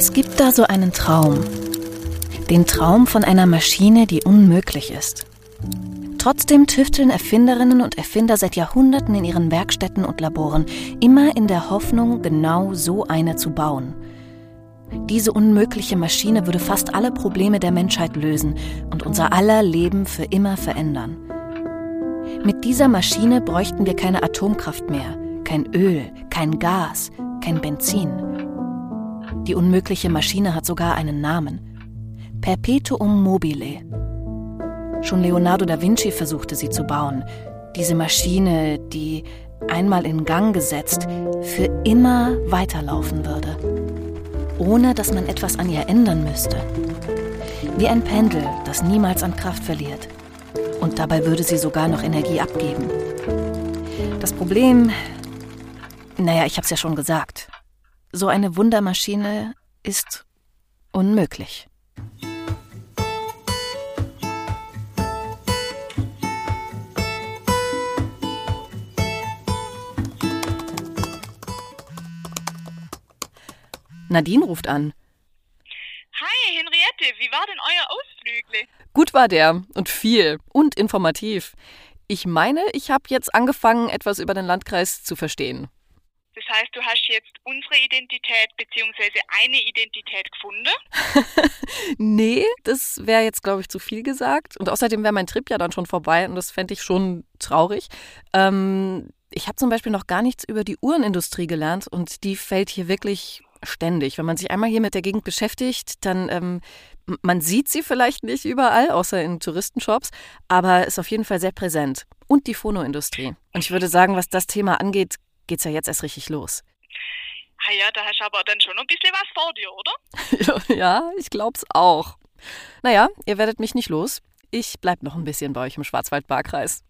Es gibt da so einen Traum. Den Traum von einer Maschine, die unmöglich ist. Trotzdem tüfteln Erfinderinnen und Erfinder seit Jahrhunderten in ihren Werkstätten und Laboren, immer in der Hoffnung, genau so eine zu bauen. Diese unmögliche Maschine würde fast alle Probleme der Menschheit lösen und unser aller Leben für immer verändern. Mit dieser Maschine bräuchten wir keine Atomkraft mehr, kein Öl, kein Gas, kein Benzin. Die unmögliche Maschine hat sogar einen Namen. Perpetuum mobile. Schon Leonardo da Vinci versuchte sie zu bauen. Diese Maschine, die einmal in Gang gesetzt, für immer weiterlaufen würde. Ohne dass man etwas an ihr ändern müsste. Wie ein Pendel, das niemals an Kraft verliert. Und dabei würde sie sogar noch Energie abgeben. Das Problem, naja, ich hab's ja schon gesagt. So eine Wundermaschine ist unmöglich. Nadine ruft an. Hi, Henriette, wie war denn euer Ausflügle? Gut war der und viel und informativ. Ich meine, ich habe jetzt angefangen, etwas über den Landkreis zu verstehen. Das heißt, du hast jetzt unsere Identität bzw. eine Identität gefunden? nee, das wäre jetzt, glaube ich, zu viel gesagt. Und außerdem wäre mein Trip ja dann schon vorbei und das fände ich schon traurig. Ähm, ich habe zum Beispiel noch gar nichts über die Uhrenindustrie gelernt und die fällt hier wirklich ständig. Wenn man sich einmal hier mit der Gegend beschäftigt, dann ähm, man sieht sie vielleicht nicht überall, außer in Touristenshops, aber ist auf jeden Fall sehr präsent. Und die Phonoindustrie. Und ich würde sagen, was das Thema angeht, geht es ja jetzt erst richtig los. Ah ja, da hast du aber dann schon ein bisschen was vor dir, oder? ja, ich glaub's auch. Naja, ihr werdet mich nicht los. Ich bleib noch ein bisschen bei euch im Schwarzwald-Barkreis.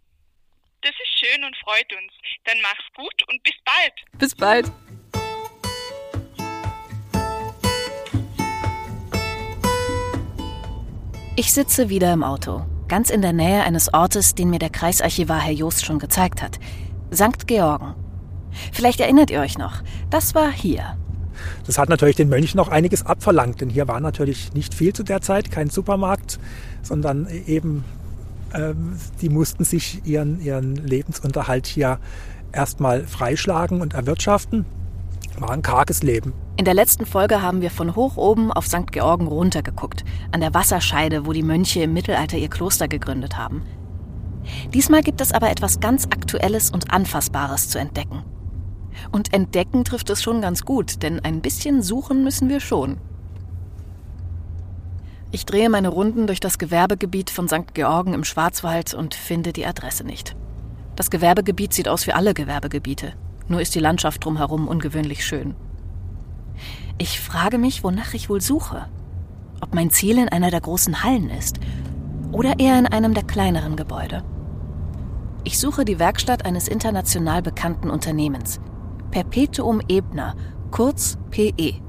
Das ist schön und freut uns. Dann mach's gut und bis bald. Bis bald. Ich sitze wieder im Auto, ganz in der Nähe eines Ortes, den mir der Kreisarchivar Herr Joost schon gezeigt hat. St. Georgen. Vielleicht erinnert ihr euch noch, das war hier. Das hat natürlich den Mönchen noch einiges abverlangt, denn hier war natürlich nicht viel zu der Zeit, kein Supermarkt, sondern eben, ähm, die mussten sich ihren, ihren Lebensunterhalt hier erstmal freischlagen und erwirtschaften. War ein karges Leben. In der letzten Folge haben wir von hoch oben auf St. Georgen runtergeguckt, an der Wasserscheide, wo die Mönche im Mittelalter ihr Kloster gegründet haben. Diesmal gibt es aber etwas ganz Aktuelles und Anfassbares zu entdecken. Und entdecken trifft es schon ganz gut, denn ein bisschen suchen müssen wir schon. Ich drehe meine Runden durch das Gewerbegebiet von St. Georgen im Schwarzwald und finde die Adresse nicht. Das Gewerbegebiet sieht aus wie alle Gewerbegebiete, nur ist die Landschaft drumherum ungewöhnlich schön. Ich frage mich, wonach ich wohl suche. Ob mein Ziel in einer der großen Hallen ist oder eher in einem der kleineren Gebäude. Ich suche die Werkstatt eines international bekannten Unternehmens. Perpetuum Ebner, kurz PE.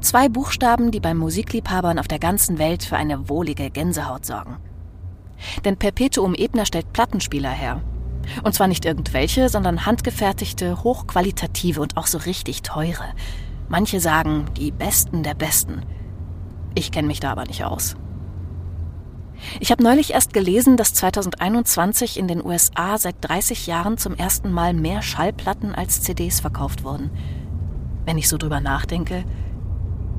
Zwei Buchstaben, die bei Musikliebhabern auf der ganzen Welt für eine wohlige Gänsehaut sorgen. Denn Perpetuum Ebner stellt Plattenspieler her. Und zwar nicht irgendwelche, sondern handgefertigte, hochqualitative und auch so richtig teure. Manche sagen, die Besten der Besten. Ich kenne mich da aber nicht aus. Ich habe neulich erst gelesen, dass 2021 in den USA seit 30 Jahren zum ersten Mal mehr Schallplatten als CDs verkauft wurden. Wenn ich so drüber nachdenke,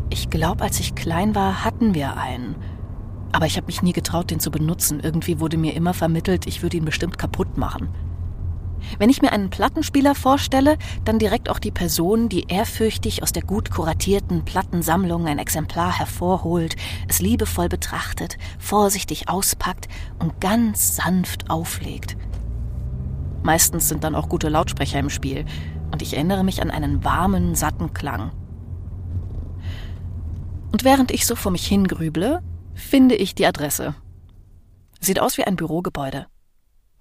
ich glaube, als ich klein war, hatten wir einen. Aber ich habe mich nie getraut, den zu benutzen. Irgendwie wurde mir immer vermittelt, ich würde ihn bestimmt kaputt machen. Wenn ich mir einen Plattenspieler vorstelle, dann direkt auch die Person, die ehrfürchtig aus der gut kuratierten Plattensammlung ein Exemplar hervorholt, es liebevoll betrachtet, vorsichtig auspackt und ganz sanft auflegt. Meistens sind dann auch gute Lautsprecher im Spiel und ich erinnere mich an einen warmen, satten Klang. Und während ich so vor mich hingrüble, finde ich die Adresse. Sieht aus wie ein Bürogebäude.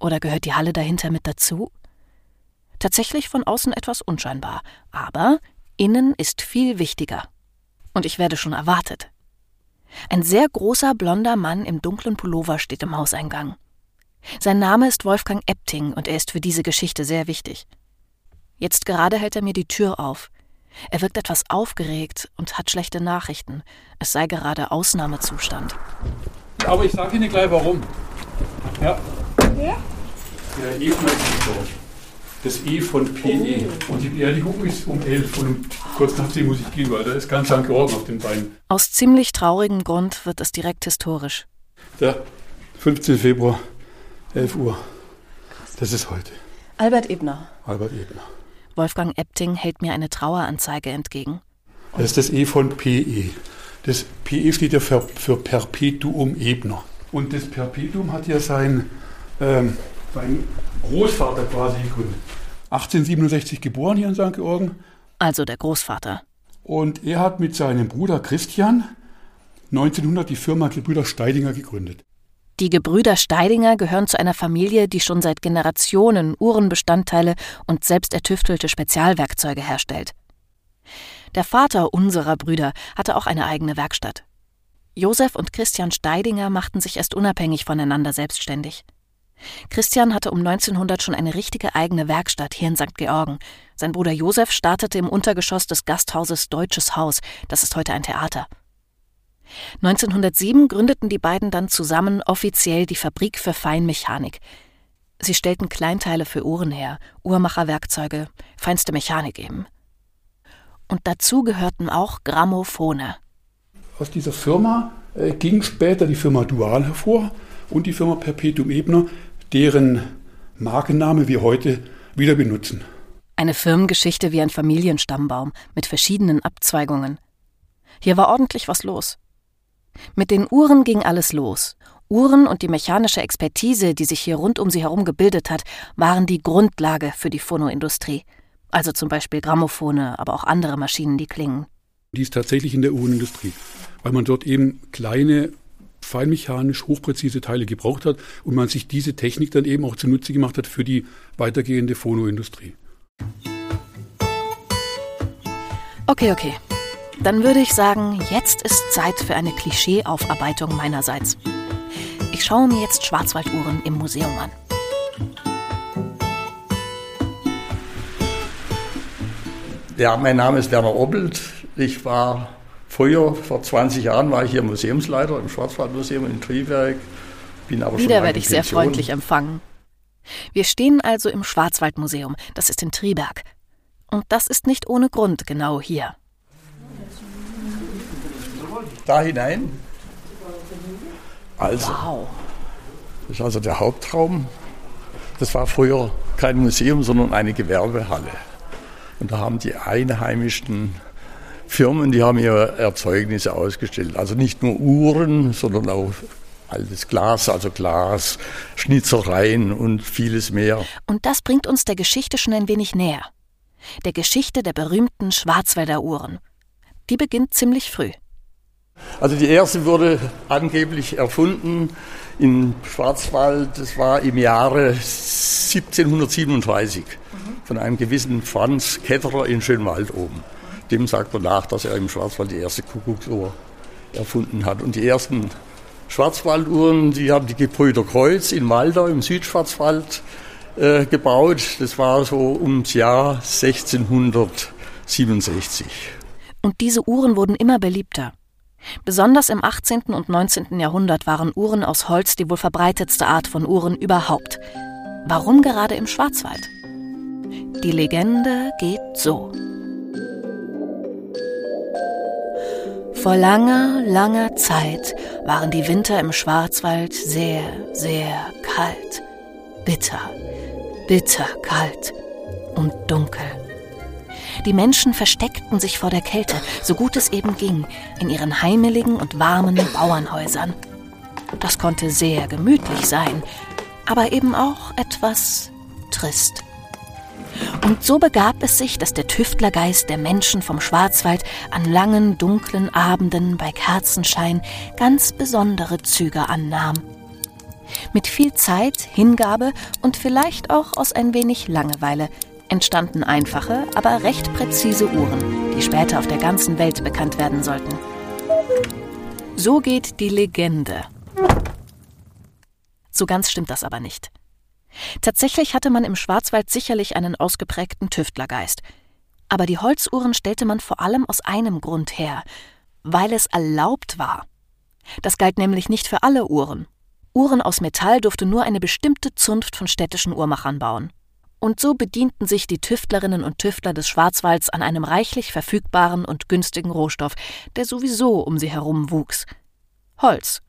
Oder gehört die Halle dahinter mit dazu? Tatsächlich von außen etwas unscheinbar, aber innen ist viel wichtiger. Und ich werde schon erwartet. Ein sehr großer blonder Mann im dunklen Pullover steht im Hauseingang. Sein Name ist Wolfgang Epting und er ist für diese Geschichte sehr wichtig. Jetzt gerade hält er mir die Tür auf. Er wirkt etwas aufgeregt und hat schlechte Nachrichten. Es sei gerade Ausnahmezustand. Aber ich sage Ihnen gleich warum. Ja. Ja? Der E-Flexitor. Das E von PE. Und die Beerdigung ist um 11 und kurz nach 10 muss ich gehen, weil da ist ganz St. Georgen auf den Beinen. Aus ziemlich traurigem Grund wird es direkt historisch. Der 15. Februar, 11 Uhr. Das ist heute. Albert Ebner. Albert Ebner. Wolfgang Epting hält mir eine Traueranzeige entgegen. Das ist das E von PE. Das PE steht ja für, für Perpetuum Ebner. Und das Perpetuum hat ja sein, ähm, sein Großvater quasi gegründet. 1867 geboren hier in St. Georgen. Also der Großvater. Und er hat mit seinem Bruder Christian 1900 die Firma Gebrüder Steidinger gegründet. Die Gebrüder Steidinger gehören zu einer Familie, die schon seit Generationen Uhrenbestandteile und selbst ertüftelte Spezialwerkzeuge herstellt. Der Vater unserer Brüder hatte auch eine eigene Werkstatt. Josef und Christian Steidinger machten sich erst unabhängig voneinander selbstständig. Christian hatte um 1900 schon eine richtige eigene Werkstatt hier in St. Georgen. Sein Bruder Josef startete im Untergeschoss des Gasthauses Deutsches Haus, das ist heute ein Theater. 1907 gründeten die beiden dann zusammen offiziell die Fabrik für Feinmechanik. Sie stellten Kleinteile für Uhren her, Uhrmacherwerkzeuge, feinste Mechanik eben. Und dazu gehörten auch Grammophone. Aus dieser Firma äh, ging später die Firma Dual hervor und die Firma Perpetuum Ebner, deren Markenname wir heute wieder benutzen. Eine Firmengeschichte wie ein Familienstammbaum mit verschiedenen Abzweigungen. Hier war ordentlich was los. Mit den Uhren ging alles los. Uhren und die mechanische Expertise, die sich hier rund um sie herum gebildet hat, waren die Grundlage für die Phonoindustrie. Also zum Beispiel Grammophone, aber auch andere Maschinen, die klingen. Die ist tatsächlich in der Uhrenindustrie, weil man dort eben kleine, feinmechanisch hochpräzise Teile gebraucht hat und man sich diese Technik dann eben auch zunutze gemacht hat für die weitergehende Phonoindustrie. Okay, okay. Dann würde ich sagen, jetzt ist Zeit für eine Klischeeaufarbeitung meinerseits. Ich schaue mir jetzt Schwarzwalduhren im Museum an. Ja, mein Name ist Werner Obbelt. Ich war früher, vor 20 Jahren, war ich hier Museumsleiter im Schwarzwaldmuseum in Triberg. Bin aber Wieder werde ich sehr freundlich empfangen. Wir stehen also im Schwarzwaldmuseum, das ist in Triberg. Und das ist nicht ohne Grund genau hier da hinein. Also, wow. das ist also der Hauptraum. Das war früher kein Museum, sondern eine Gewerbehalle. Und da haben die einheimischen Firmen, die haben ihre Erzeugnisse ausgestellt. Also nicht nur Uhren, sondern auch altes Glas, also Glas, Schnitzereien und vieles mehr. Und das bringt uns der Geschichte schon ein wenig näher. Der Geschichte der berühmten Schwarzwälder Uhren. Die beginnt ziemlich früh. Also die erste wurde angeblich erfunden in Schwarzwald, das war im Jahre 1737 von einem gewissen Franz Ketterer in Schönwald oben. Dem sagt man nach, dass er im Schwarzwald die erste Kuckucksuhr erfunden hat. Und die ersten Schwarzwalduhren, die haben die Gebrüder Kreuz in Malda im Südschwarzwald äh, gebaut. Das war so ums Jahr 1667. Und diese Uhren wurden immer beliebter. Besonders im 18. und 19. Jahrhundert waren Uhren aus Holz die wohl verbreitetste Art von Uhren überhaupt. Warum gerade im Schwarzwald? Die Legende geht so. Vor langer, langer Zeit waren die Winter im Schwarzwald sehr, sehr kalt. Bitter, bitter kalt und dunkel. Die Menschen versteckten sich vor der Kälte, so gut es eben ging, in ihren heimeligen und warmen Bauernhäusern. Das konnte sehr gemütlich sein, aber eben auch etwas trist. Und so begab es sich, dass der Tüftlergeist der Menschen vom Schwarzwald an langen, dunklen Abenden bei Kerzenschein ganz besondere Züge annahm. Mit viel Zeit, Hingabe und vielleicht auch aus ein wenig Langeweile entstanden einfache, aber recht präzise Uhren, die später auf der ganzen Welt bekannt werden sollten. So geht die Legende. So ganz stimmt das aber nicht. Tatsächlich hatte man im Schwarzwald sicherlich einen ausgeprägten Tüftlergeist. Aber die Holzuhren stellte man vor allem aus einem Grund her, weil es erlaubt war. Das galt nämlich nicht für alle Uhren. Uhren aus Metall durfte nur eine bestimmte Zunft von städtischen Uhrmachern bauen. Und so bedienten sich die Tüftlerinnen und Tüftler des Schwarzwalds an einem reichlich verfügbaren und günstigen Rohstoff, der sowieso um sie herum wuchs. Holz.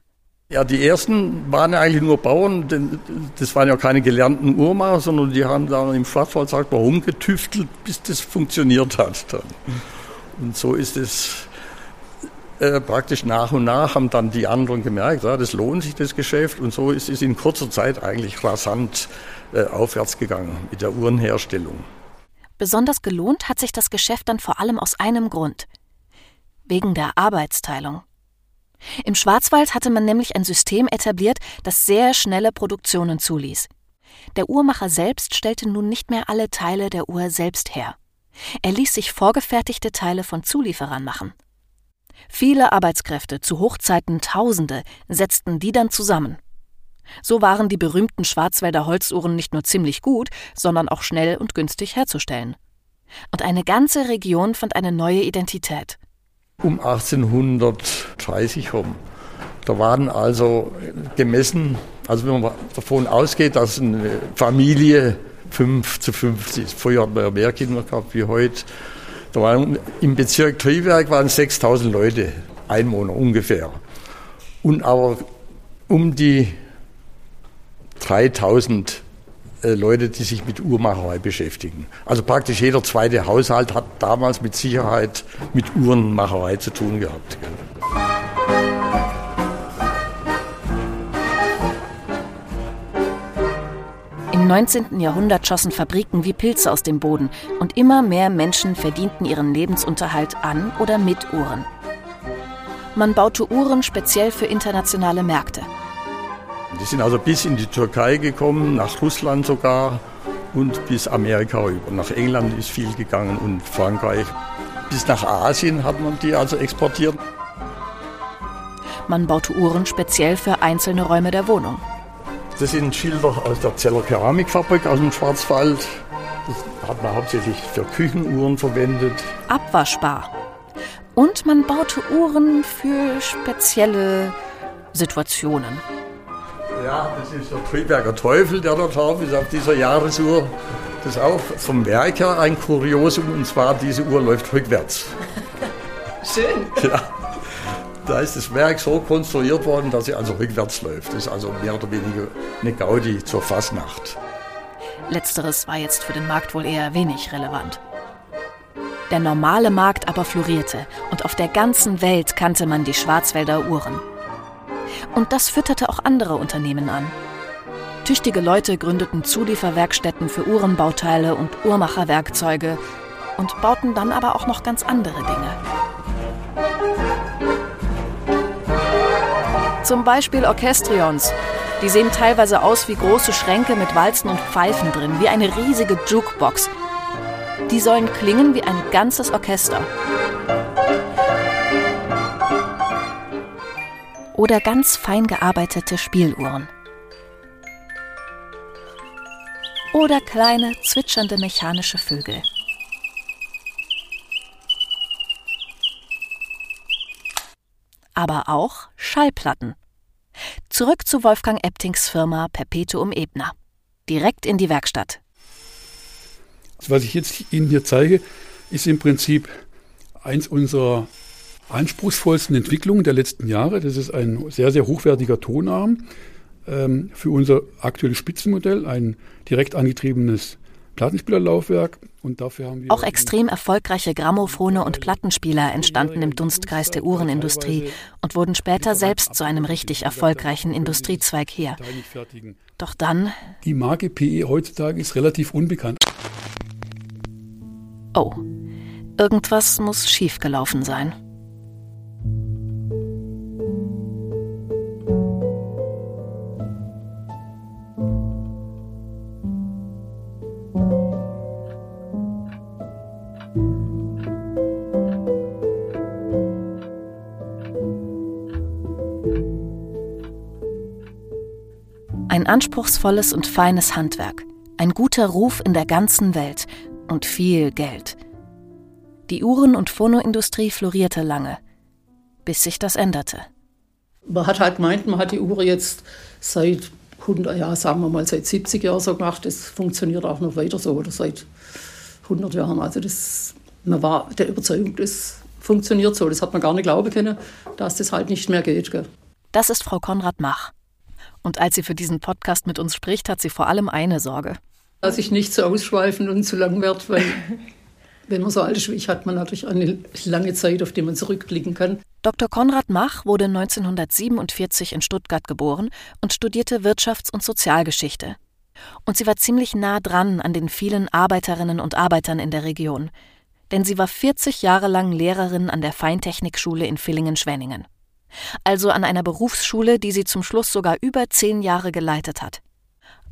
Ja, die ersten waren eigentlich nur Bauern, denn das waren ja keine gelernten Uhrmacher, sondern die haben da im Schwarzwald sagt man rumgetüftelt, bis das funktioniert hat. Dann. Und so ist es äh, praktisch nach und nach haben dann die anderen gemerkt, ja, das lohnt sich das Geschäft und so ist es in kurzer Zeit eigentlich rasant äh, aufwärts gegangen mit der Uhrenherstellung. Besonders gelohnt hat sich das Geschäft dann vor allem aus einem Grund. Wegen der Arbeitsteilung. Im Schwarzwald hatte man nämlich ein System etabliert, das sehr schnelle Produktionen zuließ. Der Uhrmacher selbst stellte nun nicht mehr alle Teile der Uhr selbst her. Er ließ sich vorgefertigte Teile von Zulieferern machen. Viele Arbeitskräfte, zu Hochzeiten Tausende, setzten die dann zusammen. So waren die berühmten Schwarzwälder Holzuhren nicht nur ziemlich gut, sondern auch schnell und günstig herzustellen. Und eine ganze Region fand eine neue Identität. Um 1830 herum. Da waren also gemessen, also wenn man davon ausgeht, dass eine Familie 5 zu 50 ist. Früher hat man ja mehr Kinder gehabt wie heute. Da waren im Bezirk Triberg waren 6000 Leute, Einwohner ungefähr. Und aber um die 3000 äh, Leute, die sich mit Uhrmacherei beschäftigen. Also praktisch jeder zweite Haushalt hat damals mit Sicherheit mit Uhrenmacherei zu tun gehabt. Im 19. Jahrhundert schossen Fabriken wie Pilze aus dem Boden und immer mehr Menschen verdienten ihren Lebensunterhalt an oder mit Uhren. Man baute Uhren speziell für internationale Märkte. Die sind also bis in die Türkei gekommen, nach Russland sogar und bis Amerika rüber. Nach England ist viel gegangen und Frankreich. Bis nach Asien hat man die also exportiert. Man baute Uhren speziell für einzelne Räume der Wohnung. Das sind Schilder aus der Zeller Keramikfabrik aus dem Schwarzwald. Das hat man hauptsächlich für Küchenuhren verwendet. Abwaschbar. Und man baute Uhren für spezielle Situationen. Ja, das ist der Triberger Teufel, der da drauf ist auf dieser Jahresuhr. Das ist auch vom Werk her ein Kuriosum, und zwar diese Uhr läuft rückwärts. Schön. Ja. Da ist das Werk so konstruiert worden, dass sie also rückwärts läuft. Das ist also mehr oder weniger eine Gaudi zur Fasnacht. Letzteres war jetzt für den Markt wohl eher wenig relevant. Der normale Markt aber florierte und auf der ganzen Welt kannte man die Schwarzwälder Uhren. Und das fütterte auch andere Unternehmen an. Tüchtige Leute gründeten Zulieferwerkstätten für Uhrenbauteile und Uhrmacherwerkzeuge und bauten dann aber auch noch ganz andere Dinge. Zum Beispiel Orchestrions. Die sehen teilweise aus wie große Schränke mit Walzen und Pfeifen drin, wie eine riesige Jukebox. Die sollen klingen wie ein ganzes Orchester. Oder ganz fein gearbeitete Spieluhren. Oder kleine, zwitschernde mechanische Vögel. Aber auch Schallplatten. Zurück zu Wolfgang Eptings Firma Perpetuum Ebner. Direkt in die Werkstatt. Was ich jetzt Ihnen hier zeige, ist im Prinzip eins unserer anspruchsvollsten Entwicklungen der letzten Jahre. Das ist ein sehr, sehr hochwertiger Tonarm ähm, für unser aktuelles Spitzenmodell, ein direkt angetriebenes Plattenspielerlaufwerk. Und dafür haben wir Auch extrem erfolgreiche Grammophone und Plattenspieler entstanden im Dunstkreis der Uhrenindustrie und wurden später selbst zu einem richtig erfolgreichen Industriezweig hier. Doch dann. Die Marke PE heutzutage ist relativ unbekannt. Oh, irgendwas muss schiefgelaufen sein. Ein anspruchsvolles und feines Handwerk, ein guter Ruf in der ganzen Welt und viel Geld. Die Uhren- und Phonoindustrie florierte lange, bis sich das änderte. Man hat halt gemeint, man hat die Uhr jetzt seit 100, ja, sagen wir mal seit 70 Jahren so gemacht. Das funktioniert auch noch weiter so oder seit 100 Jahren. Also das, man war der Überzeugung, das funktioniert so. Das hat man gar nicht glauben können, dass das halt nicht mehr geht. Gell. Das ist Frau Konrad Mach. Und als sie für diesen Podcast mit uns spricht, hat sie vor allem eine Sorge. Dass ich nicht zu so ausschweifen und zu lang werde, weil wenn man so alt ist wie ich, hat man natürlich eine lange Zeit, auf die man zurückblicken kann. Dr. Konrad Mach wurde 1947 in Stuttgart geboren und studierte Wirtschafts- und Sozialgeschichte. Und sie war ziemlich nah dran an den vielen Arbeiterinnen und Arbeitern in der Region. Denn sie war 40 Jahre lang Lehrerin an der Feintechnikschule in Villingen-Schwenningen. Also an einer Berufsschule, die sie zum Schluss sogar über zehn Jahre geleitet hat.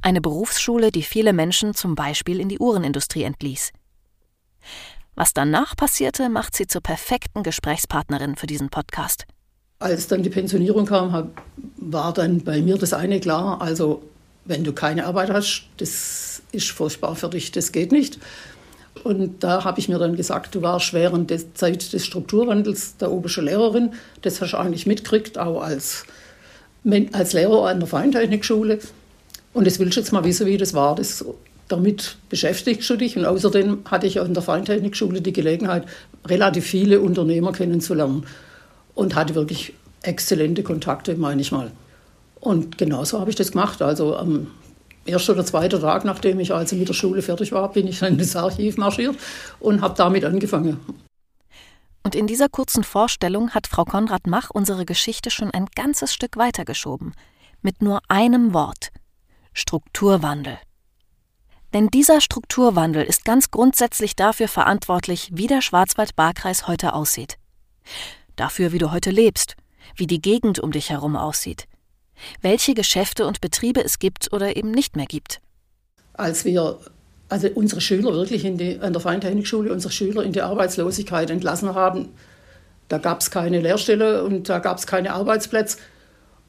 Eine Berufsschule, die viele Menschen zum Beispiel in die Uhrenindustrie entließ. Was danach passierte, macht sie zur perfekten Gesprächspartnerin für diesen Podcast. Als dann die Pensionierung kam, war dann bei mir das eine klar, also wenn du keine Arbeit hast, das ist furchtbar für dich, das geht nicht. Und da habe ich mir dann gesagt, du warst während der Zeit des Strukturwandels der obersche Lehrerin, das hast du eigentlich mitgekriegt, auch als, als Lehrer an der Feintechnikschule. Und das willst du jetzt mal wissen, wie das war. Das damit beschäftigst du dich. Und außerdem hatte ich in der Feintechnikschule die Gelegenheit, relativ viele Unternehmer kennenzulernen und hatte wirklich exzellente Kontakte, meine ich mal. Und genauso habe ich das gemacht. Also am ersten oder zweiten Tag, nachdem ich also mit der Schule fertig war, bin ich dann ins Archiv marschiert und habe damit angefangen. Und in dieser kurzen Vorstellung hat Frau Konrad Mach unsere Geschichte schon ein ganzes Stück weitergeschoben. Mit nur einem Wort. Strukturwandel. Denn dieser Strukturwandel ist ganz grundsätzlich dafür verantwortlich, wie der Schwarzwald-Baar-Kreis heute aussieht. Dafür, wie du heute lebst, wie die Gegend um dich herum aussieht, welche Geschäfte und Betriebe es gibt oder eben nicht mehr gibt. Als wir also unsere Schüler wirklich in die, an der Feintechnikschule, unsere Schüler in die Arbeitslosigkeit entlassen haben, da gab es keine Lehrstelle und da gab es keine Arbeitsplätze.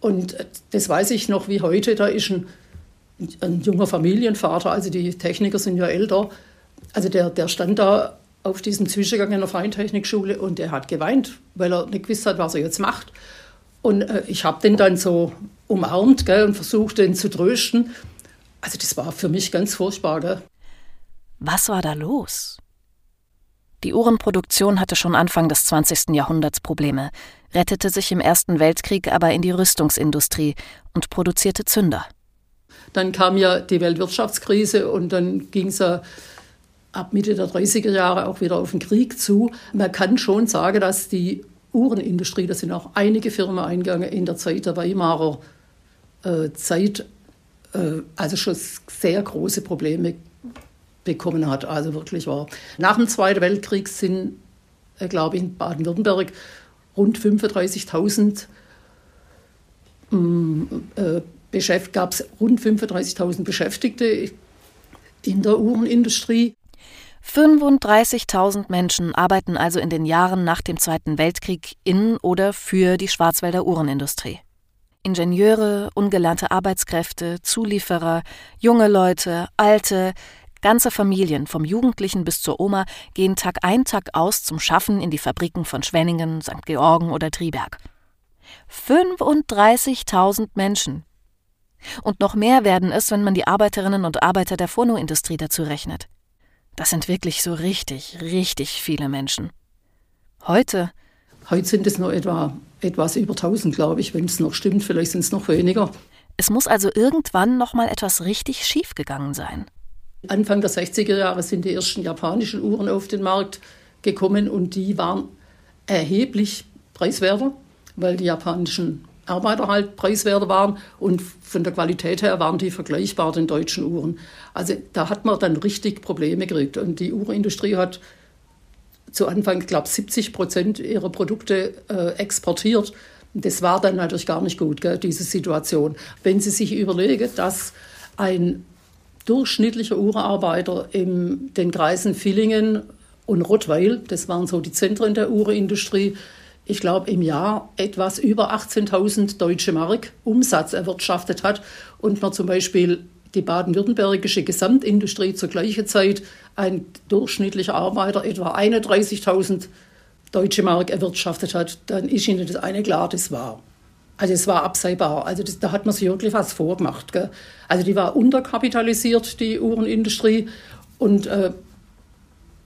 Und das weiß ich noch wie heute, da ist ein ein junger Familienvater, also die Techniker sind ja älter, also der, der stand da auf diesem Zwischengang in der Feintechnikschule und der hat geweint, weil er nicht gewusst hat, was er jetzt macht. Und äh, ich habe den dann so umarmt gell, und versucht, den zu trösten. Also das war für mich ganz furchtbar. Gell. Was war da los? Die Uhrenproduktion hatte schon Anfang des 20. Jahrhunderts Probleme, rettete sich im Ersten Weltkrieg aber in die Rüstungsindustrie und produzierte Zünder. Dann kam ja die Weltwirtschaftskrise und dann ging es ja ab Mitte der 30er Jahre auch wieder auf den Krieg zu. Man kann schon sagen, dass die Uhrenindustrie, da sind auch einige Firmen eingegangen in der Zeit der Weimarer äh, Zeit, äh, also schon sehr große Probleme bekommen hat. Also wirklich war. Nach dem Zweiten Weltkrieg sind, äh, glaube ich, in Baden-Württemberg rund 35.000 gab es rund 35.000 Beschäftigte in der Uhrenindustrie. 35.000 Menschen arbeiten also in den Jahren nach dem Zweiten Weltkrieg in oder für die Schwarzwälder Uhrenindustrie. Ingenieure, ungelernte Arbeitskräfte, Zulieferer, junge Leute, alte, ganze Familien, vom Jugendlichen bis zur Oma, gehen Tag ein, Tag aus zum Schaffen in die Fabriken von Schwenningen, St. Georgen oder Triberg. 35.000 Menschen, und noch mehr werden es, wenn man die Arbeiterinnen und Arbeiter der Phonoindustrie dazu rechnet. Das sind wirklich so richtig, richtig viele Menschen. Heute. Heute sind es nur etwa etwas über 1000, glaube ich, wenn es noch stimmt. Vielleicht sind es noch weniger. Es muss also irgendwann noch mal etwas richtig schief gegangen sein. Anfang der 60er Jahre sind die ersten japanischen Uhren auf den Markt gekommen und die waren erheblich preiswerter, weil die japanischen Arbeiter halt preiswerter waren und von der Qualität her waren die vergleichbar den deutschen Uhren. Also da hat man dann richtig Probleme gekriegt und die Uhrenindustrie hat zu Anfang, ich glaube 70 Prozent ihrer Produkte äh, exportiert. Das war dann natürlich gar nicht gut, gell, diese Situation. Wenn Sie sich überlegen, dass ein durchschnittlicher Uhrenarbeiter in den Kreisen Villingen und Rottweil, das waren so die Zentren der Uhrenindustrie, ich glaube, im Jahr etwas über 18.000 deutsche Mark Umsatz erwirtschaftet hat und man zum Beispiel die baden-württembergische Gesamtindustrie zur gleichen Zeit ein durchschnittlicher Arbeiter etwa 31.000 deutsche Mark erwirtschaftet hat, dann ist Ihnen das eine klar, das war. Also es war absehbar. Also das, da hat man sich wirklich was vorgemacht. Gell? Also die war unterkapitalisiert, die Uhrenindustrie. Und äh,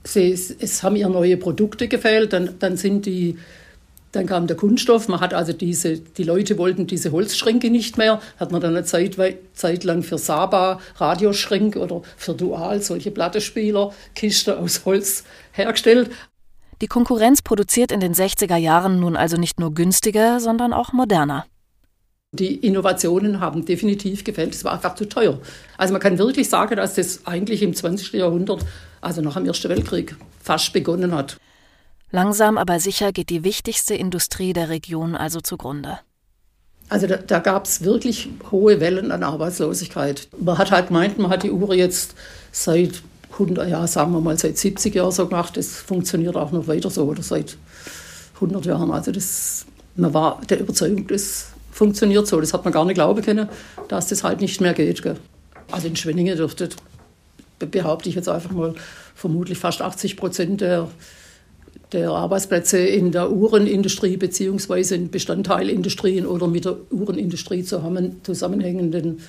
sie, es haben ihr neue Produkte gefehlt. Dann, dann sind die dann kam der Kunststoff. Man hat also diese, die Leute wollten diese Holzschränke nicht mehr. Hat man dann eine Zeit, Zeit lang für Saba Radioschränke oder für Dual solche Plattespieler, Kiste aus Holz hergestellt. Die Konkurrenz produziert in den 60er Jahren nun also nicht nur günstiger, sondern auch moderner. Die Innovationen haben definitiv gefällt. Es war einfach zu teuer. Also man kann wirklich sagen, dass das eigentlich im 20. Jahrhundert, also nach dem Ersten Weltkrieg, fast begonnen hat. Langsam aber sicher geht die wichtigste Industrie der Region also zugrunde. Also da, da gab es wirklich hohe Wellen an Arbeitslosigkeit. Man hat halt gemeint, man hat die Uhr jetzt seit 100 Jahren, sagen wir mal seit 70 Jahren so gemacht. Das funktioniert auch noch weiter so oder seit 100 Jahren. Also das, man war der Überzeugung, das funktioniert so. Das hat man gar nicht glauben können, dass das halt nicht mehr geht. Gell. Also in Schwenningen dürfte, behaupte ich jetzt einfach mal, vermutlich fast 80 Prozent der der Arbeitsplätze in der Uhrenindustrie bzw. in Bestandteilindustrien oder mit der Uhrenindustrie zusammenhängenden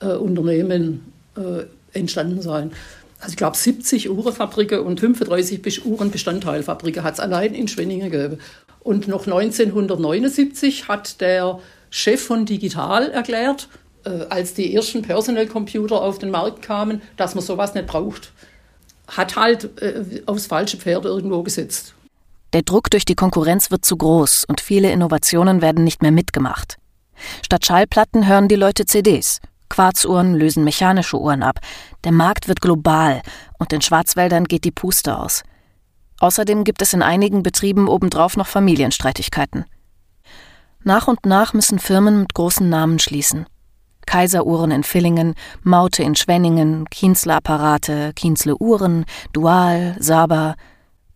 äh, Unternehmen äh, entstanden sein. Also ich glaube 70 Uhrenfabriken und 35 Uhrenbestandteilfabriken hat es allein in Schwenningen gegeben. Und noch 1979 hat der Chef von Digital erklärt, äh, als die ersten Personal-Computer auf den Markt kamen, dass man sowas nicht braucht hat halt äh, aufs falsche Pferd irgendwo gesetzt. Der Druck durch die Konkurrenz wird zu groß und viele Innovationen werden nicht mehr mitgemacht. Statt Schallplatten hören die Leute CDs. Quarzuhren lösen mechanische Uhren ab. Der Markt wird global und in Schwarzwäldern geht die Puste aus. Außerdem gibt es in einigen Betrieben obendrauf noch Familienstreitigkeiten. Nach und nach müssen Firmen mit großen Namen schließen. Kaiseruhren in Villingen, Maute in Schwenningen, Kienzler Apparate, Kienzle Uhren, Dual, Saba,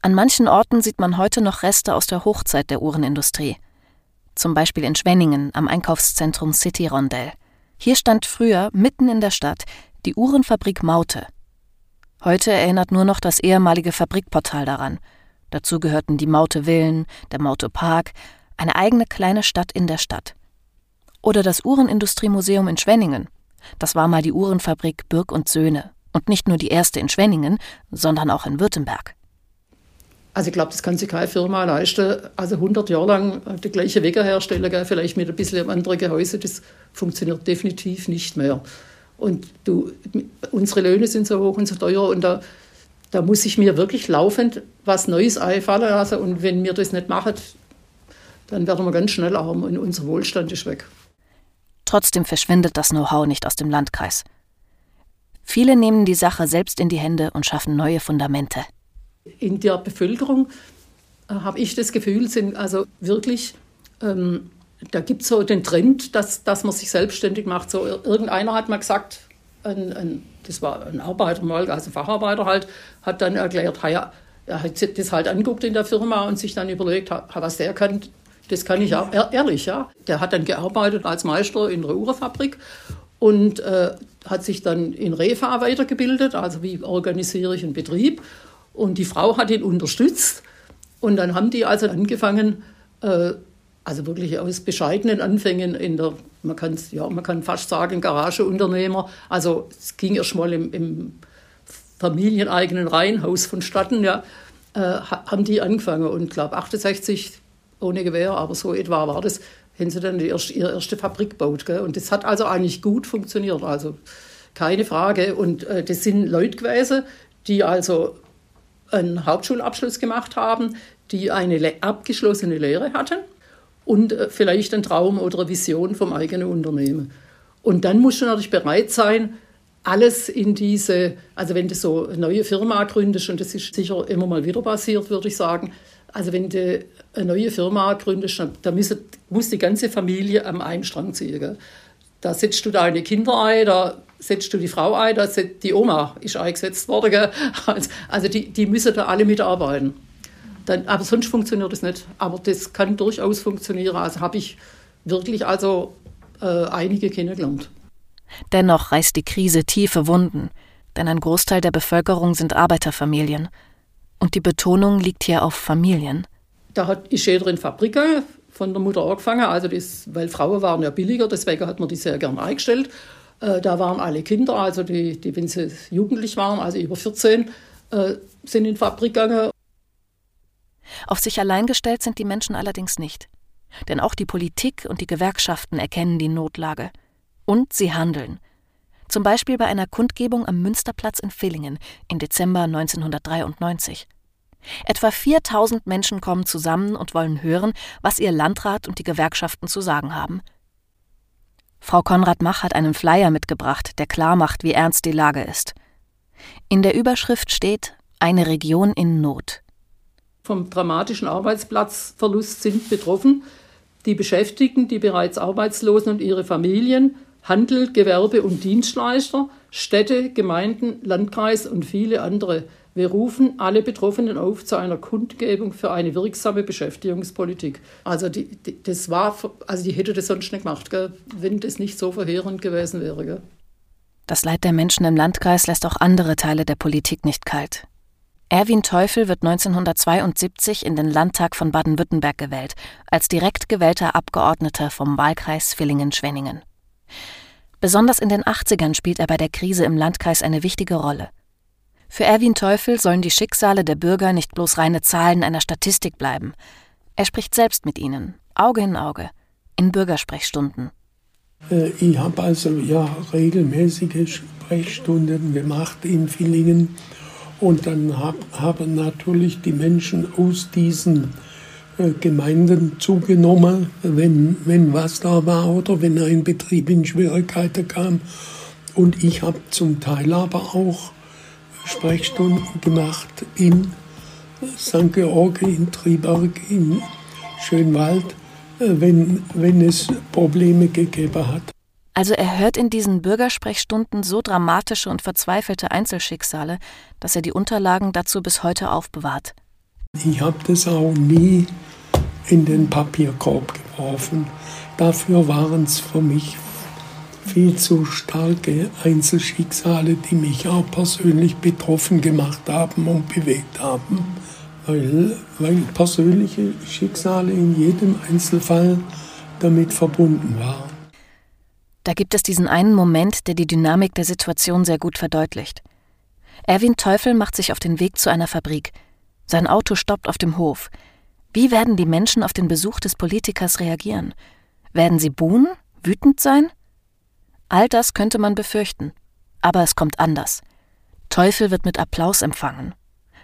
an manchen Orten sieht man heute noch Reste aus der Hochzeit der Uhrenindustrie. Zum Beispiel in Schwenningen am Einkaufszentrum City Rondell. Hier stand früher, mitten in der Stadt, die Uhrenfabrik Maute. Heute erinnert nur noch das ehemalige Fabrikportal daran. Dazu gehörten die Maute Villen, der Maute Park, eine eigene kleine Stadt in der Stadt. Oder das Uhrenindustriemuseum in Schwenningen. Das war mal die Uhrenfabrik Birk und Söhne. Und nicht nur die erste in Schwenningen, sondern auch in Württemberg. Also ich glaube, das kann sich keine Firma leisten. Also 100 Jahre lang die gleiche Wecker herstellen, vielleicht mit ein bisschen anderen Gehäuse, das funktioniert definitiv nicht mehr. Und du, unsere Löhne sind so hoch und so teuer und da, da muss ich mir wirklich laufend was Neues einfallen lassen. Und wenn wir das nicht machen, dann werden wir ganz schnell arm und unser Wohlstand ist weg. Trotzdem verschwindet das Know-how nicht aus dem Landkreis. Viele nehmen die Sache selbst in die Hände und schaffen neue Fundamente in der Bevölkerung äh, habe ich das Gefühl, sind also wirklich, ähm, da gibt es so den Trend, dass, dass man sich selbstständig macht. So, irgendeiner hat mal gesagt, ein, ein, das war ein Arbeiter mal, also Facharbeiter halt, hat dann erklärt, ja, er hat das halt anguckt in der Firma und sich dann überlegt, was der kann, das kann ich auch, ehrlich, ja. Der hat dann gearbeitet als Meister in der Uhrenfabrik und äh, hat sich dann in Refa weitergebildet, also wie organisiere ich einen Betrieb und die Frau hat ihn unterstützt. Und dann haben die also angefangen, äh, also wirklich aus bescheidenen Anfängen in der, man kann, ja, man kann fast sagen, Garageunternehmer. Also es ging erst mal im, im familieneigenen Reihenhaus vonstatten, ja, äh, haben die angefangen. Und ich glaube 68 ohne Gewehr, aber so etwa war das, haben sie dann die erste, ihre erste Fabrik gebaut. Gell? Und das hat also eigentlich gut funktioniert, also keine Frage. Und äh, das sind Leute gewesen, die also einen Hauptschulabschluss gemacht haben, die eine abgeschlossene Lehre hatten und äh, vielleicht einen Traum oder Vision vom eigenen Unternehmen. Und dann musst du natürlich bereit sein, alles in diese, also wenn du so eine neue Firma gründest, und das ist sicher immer mal wieder passiert, würde ich sagen, also wenn du eine neue Firma gründest, dann muss die ganze Familie am einen Strang ziehen. Gell? Da setzt du deine Kinder ein, da setzt du die Frau ein, da die Oma ist eingesetzt worden. Gell? Also die, die müssen da alle mitarbeiten. Dann, aber sonst funktioniert das nicht. Aber das kann durchaus funktionieren. Also habe ich wirklich also äh, einige kennengelernt. Dennoch reißt die Krise tiefe Wunden, denn ein Großteil der Bevölkerung sind Arbeiterfamilien. Und die Betonung liegt hier auf Familien. Da hat, ist jeder in Fabriken von der Mutter angefangen, also das, weil Frauen waren ja billiger, deswegen hat man die sehr gern eingestellt. Äh, da waren alle Kinder, also die, die, wenn sie jugendlich waren, also über 14, äh, sind in Fabrik gegangen. Auf sich allein gestellt sind die Menschen allerdings nicht. Denn auch die Politik und die Gewerkschaften erkennen die Notlage. Und sie handeln. Zum Beispiel bei einer Kundgebung am Münsterplatz in Villingen im Dezember 1993. Etwa 4000 Menschen kommen zusammen und wollen hören, was ihr Landrat und die Gewerkschaften zu sagen haben. Frau Konrad Mach hat einen Flyer mitgebracht, der klar macht, wie ernst die Lage ist. In der Überschrift steht eine Region in Not. Vom dramatischen Arbeitsplatzverlust sind betroffen die Beschäftigten, die bereits Arbeitslosen und ihre Familien, Handel, Gewerbe und Dienstleister, Städte, Gemeinden, Landkreis und viele andere. Wir rufen alle Betroffenen auf zu einer Kundgebung für eine wirksame Beschäftigungspolitik. Also die, die das war, also die hätte das sonst nicht gemacht, gell, wenn das nicht so verheerend gewesen wäre. Gell. Das Leid der Menschen im Landkreis lässt auch andere Teile der Politik nicht kalt. Erwin Teufel wird 1972 in den Landtag von Baden-Württemberg gewählt, als direkt gewählter Abgeordneter vom Wahlkreis Villingen-Schwenningen. Besonders in den 80ern spielt er bei der Krise im Landkreis eine wichtige Rolle. Für Erwin Teufel sollen die Schicksale der Bürger nicht bloß reine Zahlen einer Statistik bleiben. Er spricht selbst mit ihnen, Auge in Auge, in Bürgersprechstunden. Äh, ich habe also ja regelmäßige Sprechstunden gemacht in Villingen und dann hab, haben natürlich die Menschen aus diesen äh, Gemeinden zugenommen, wenn, wenn was da war oder wenn ein Betrieb in Schwierigkeiten kam. Und ich habe zum Teil aber auch Sprechstunden gemacht in St. George, in Triberg, in Schönwald, äh, wenn, wenn es Probleme gegeben hat. Also er hört in diesen Bürgersprechstunden so dramatische und verzweifelte Einzelschicksale, dass er die Unterlagen dazu bis heute aufbewahrt. Ich habe das auch nie in den Papierkorb geworfen. Dafür waren es für mich viel zu starke Einzelschicksale, die mich auch persönlich betroffen gemacht haben und bewegt haben. Weil, weil persönliche Schicksale in jedem Einzelfall damit verbunden waren. Da gibt es diesen einen Moment, der die Dynamik der Situation sehr gut verdeutlicht. Erwin Teufel macht sich auf den Weg zu einer Fabrik. Sein Auto stoppt auf dem Hof. Wie werden die Menschen auf den Besuch des Politikers reagieren? Werden sie buhen? Wütend sein? All das könnte man befürchten. Aber es kommt anders. Teufel wird mit Applaus empfangen.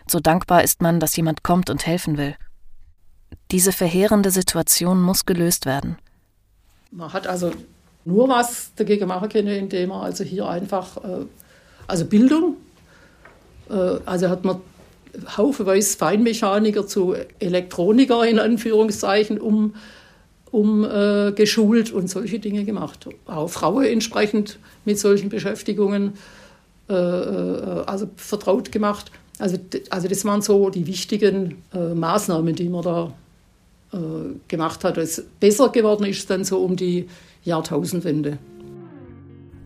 So dankbar ist man, dass jemand kommt und helfen will. Diese verheerende Situation muss gelöst werden. Man hat also nur was dagegen machen können, indem man also hier einfach, äh, also Bildung, äh, also hat man haufenweise Feinmechaniker zu Elektroniker in Anführungszeichen um, um äh, geschult und solche Dinge gemacht. Auch Frauen entsprechend mit solchen Beschäftigungen äh, äh also vertraut gemacht. Also, also das waren so die wichtigen äh, Maßnahmen, die man da äh, gemacht hat. Es besser geworden ist dann so um die Jahrtausendwende.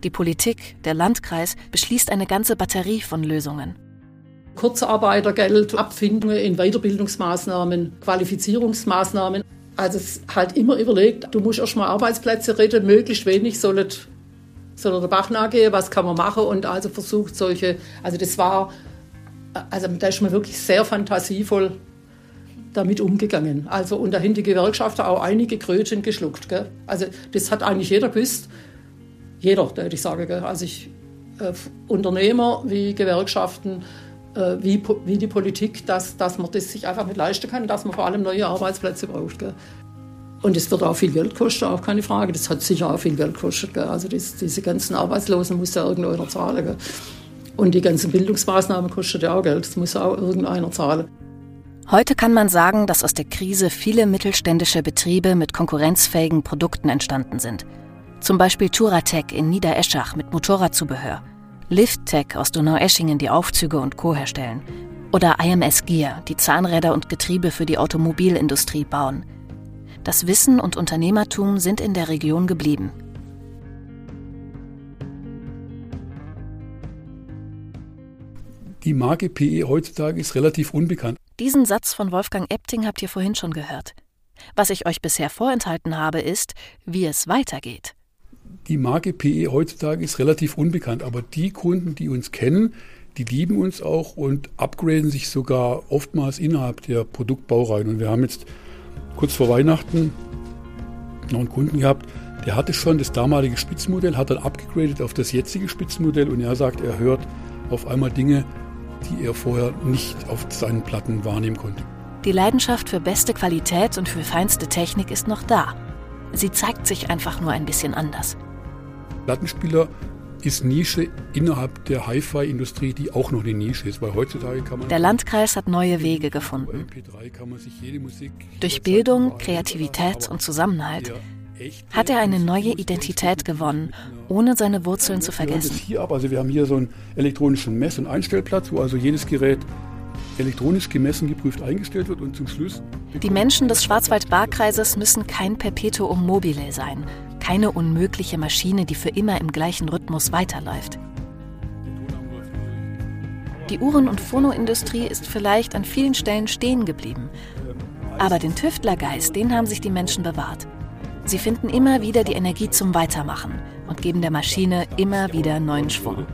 Die Politik, der Landkreis, beschließt eine ganze Batterie von Lösungen. Kurzarbeitergeld, Abfindungen in Weiterbildungsmaßnahmen, Qualifizierungsmaßnahmen. Also es halt immer überlegt, du musst erstmal Arbeitsplätze retten, möglichst wenig soll der Bach nachgehen, was kann man machen und also versucht solche, also das war, also da ist man wirklich sehr fantasievoll damit umgegangen. Also und da haben die Gewerkschafter auch einige Krötchen geschluckt. Gell? Also das hat eigentlich jeder gewusst. Jeder, würde ich sagen. Gell? Also ich, äh, Unternehmer wie Gewerkschaften, wie, wie die Politik, dass, dass man das sich einfach nicht leisten kann, dass man vor allem neue Arbeitsplätze braucht. Gell? Und es wird auch viel Geld kosten, auch keine Frage. Das hat sicher auch viel Geld gekostet. Also das, diese ganzen Arbeitslosen muss ja irgendeiner zahlen. Gell? Und die ganzen Bildungsmaßnahmen kosten ja auch Geld. Das muss auch irgendeiner zahlen. Heute kann man sagen, dass aus der Krise viele mittelständische Betriebe mit konkurrenzfähigen Produkten entstanden sind. Zum Beispiel Turatec in Niedereschach mit Motorradzubehör, Lifttech aus Donaueschingen, die Aufzüge und Co. herstellen. Oder IMS Gear, die Zahnräder und Getriebe für die Automobilindustrie bauen. Das Wissen und Unternehmertum sind in der Region geblieben. Die Marke PE heutzutage ist relativ unbekannt. Diesen Satz von Wolfgang Epting habt ihr vorhin schon gehört. Was ich euch bisher vorenthalten habe, ist, wie es weitergeht. Die Marke PE heutzutage ist relativ unbekannt, aber die Kunden, die uns kennen, die lieben uns auch und upgraden sich sogar oftmals innerhalb der Produktbaureihen. Und wir haben jetzt kurz vor Weihnachten noch einen Kunden gehabt, der hatte schon das damalige Spitzenmodell, hat dann abgegradet auf das jetzige Spitzenmodell und er sagt, er hört auf einmal Dinge, die er vorher nicht auf seinen Platten wahrnehmen konnte. Die Leidenschaft für beste Qualität und für feinste Technik ist noch da. Sie zeigt sich einfach nur ein bisschen anders. Plattenspieler ist Nische innerhalb der Hi-Fi-Industrie, die auch noch eine Nische ist, weil heutzutage kann man. Der Landkreis hat neue Wege gefunden. Durch Bildung, Kreativität und Zusammenhalt hat er eine neue Identität gewonnen, ohne seine Wurzeln zu vergessen. Hier ab. Also wir haben hier so einen elektronischen Mess- und Einstellplatz, wo also jedes Gerät elektronisch gemessen, geprüft eingestellt wird und zum Schluss. Die Menschen des Schwarzwald-Baar-Kreises müssen kein Perpetuum mobile sein, keine unmögliche Maschine, die für immer im gleichen Rhythmus weiterläuft. Die Uhren- und Phonoindustrie ist vielleicht an vielen Stellen stehen geblieben. Aber den Tüftlergeist, den haben sich die Menschen bewahrt. Sie finden immer wieder die Energie zum Weitermachen und geben der Maschine immer wieder neuen Schwung.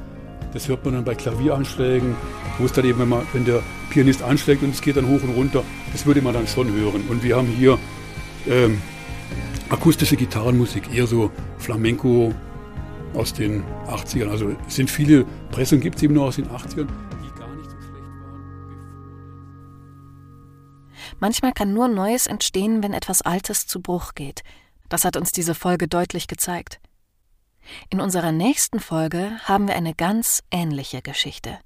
Das hört man dann bei Klavieranschlägen, wo es dann eben, wenn, man, wenn der Pianist anschlägt und es geht dann hoch und runter, das würde man dann schon hören. Und wir haben hier ähm, akustische Gitarrenmusik, eher so Flamenco aus den 80ern. Also es sind viele Pressungen, gibt es eben nur aus den 80ern, die gar nicht so schlecht waren. Manchmal kann nur Neues entstehen, wenn etwas Altes zu Bruch geht. Das hat uns diese Folge deutlich gezeigt. In unserer nächsten Folge haben wir eine ganz ähnliche Geschichte.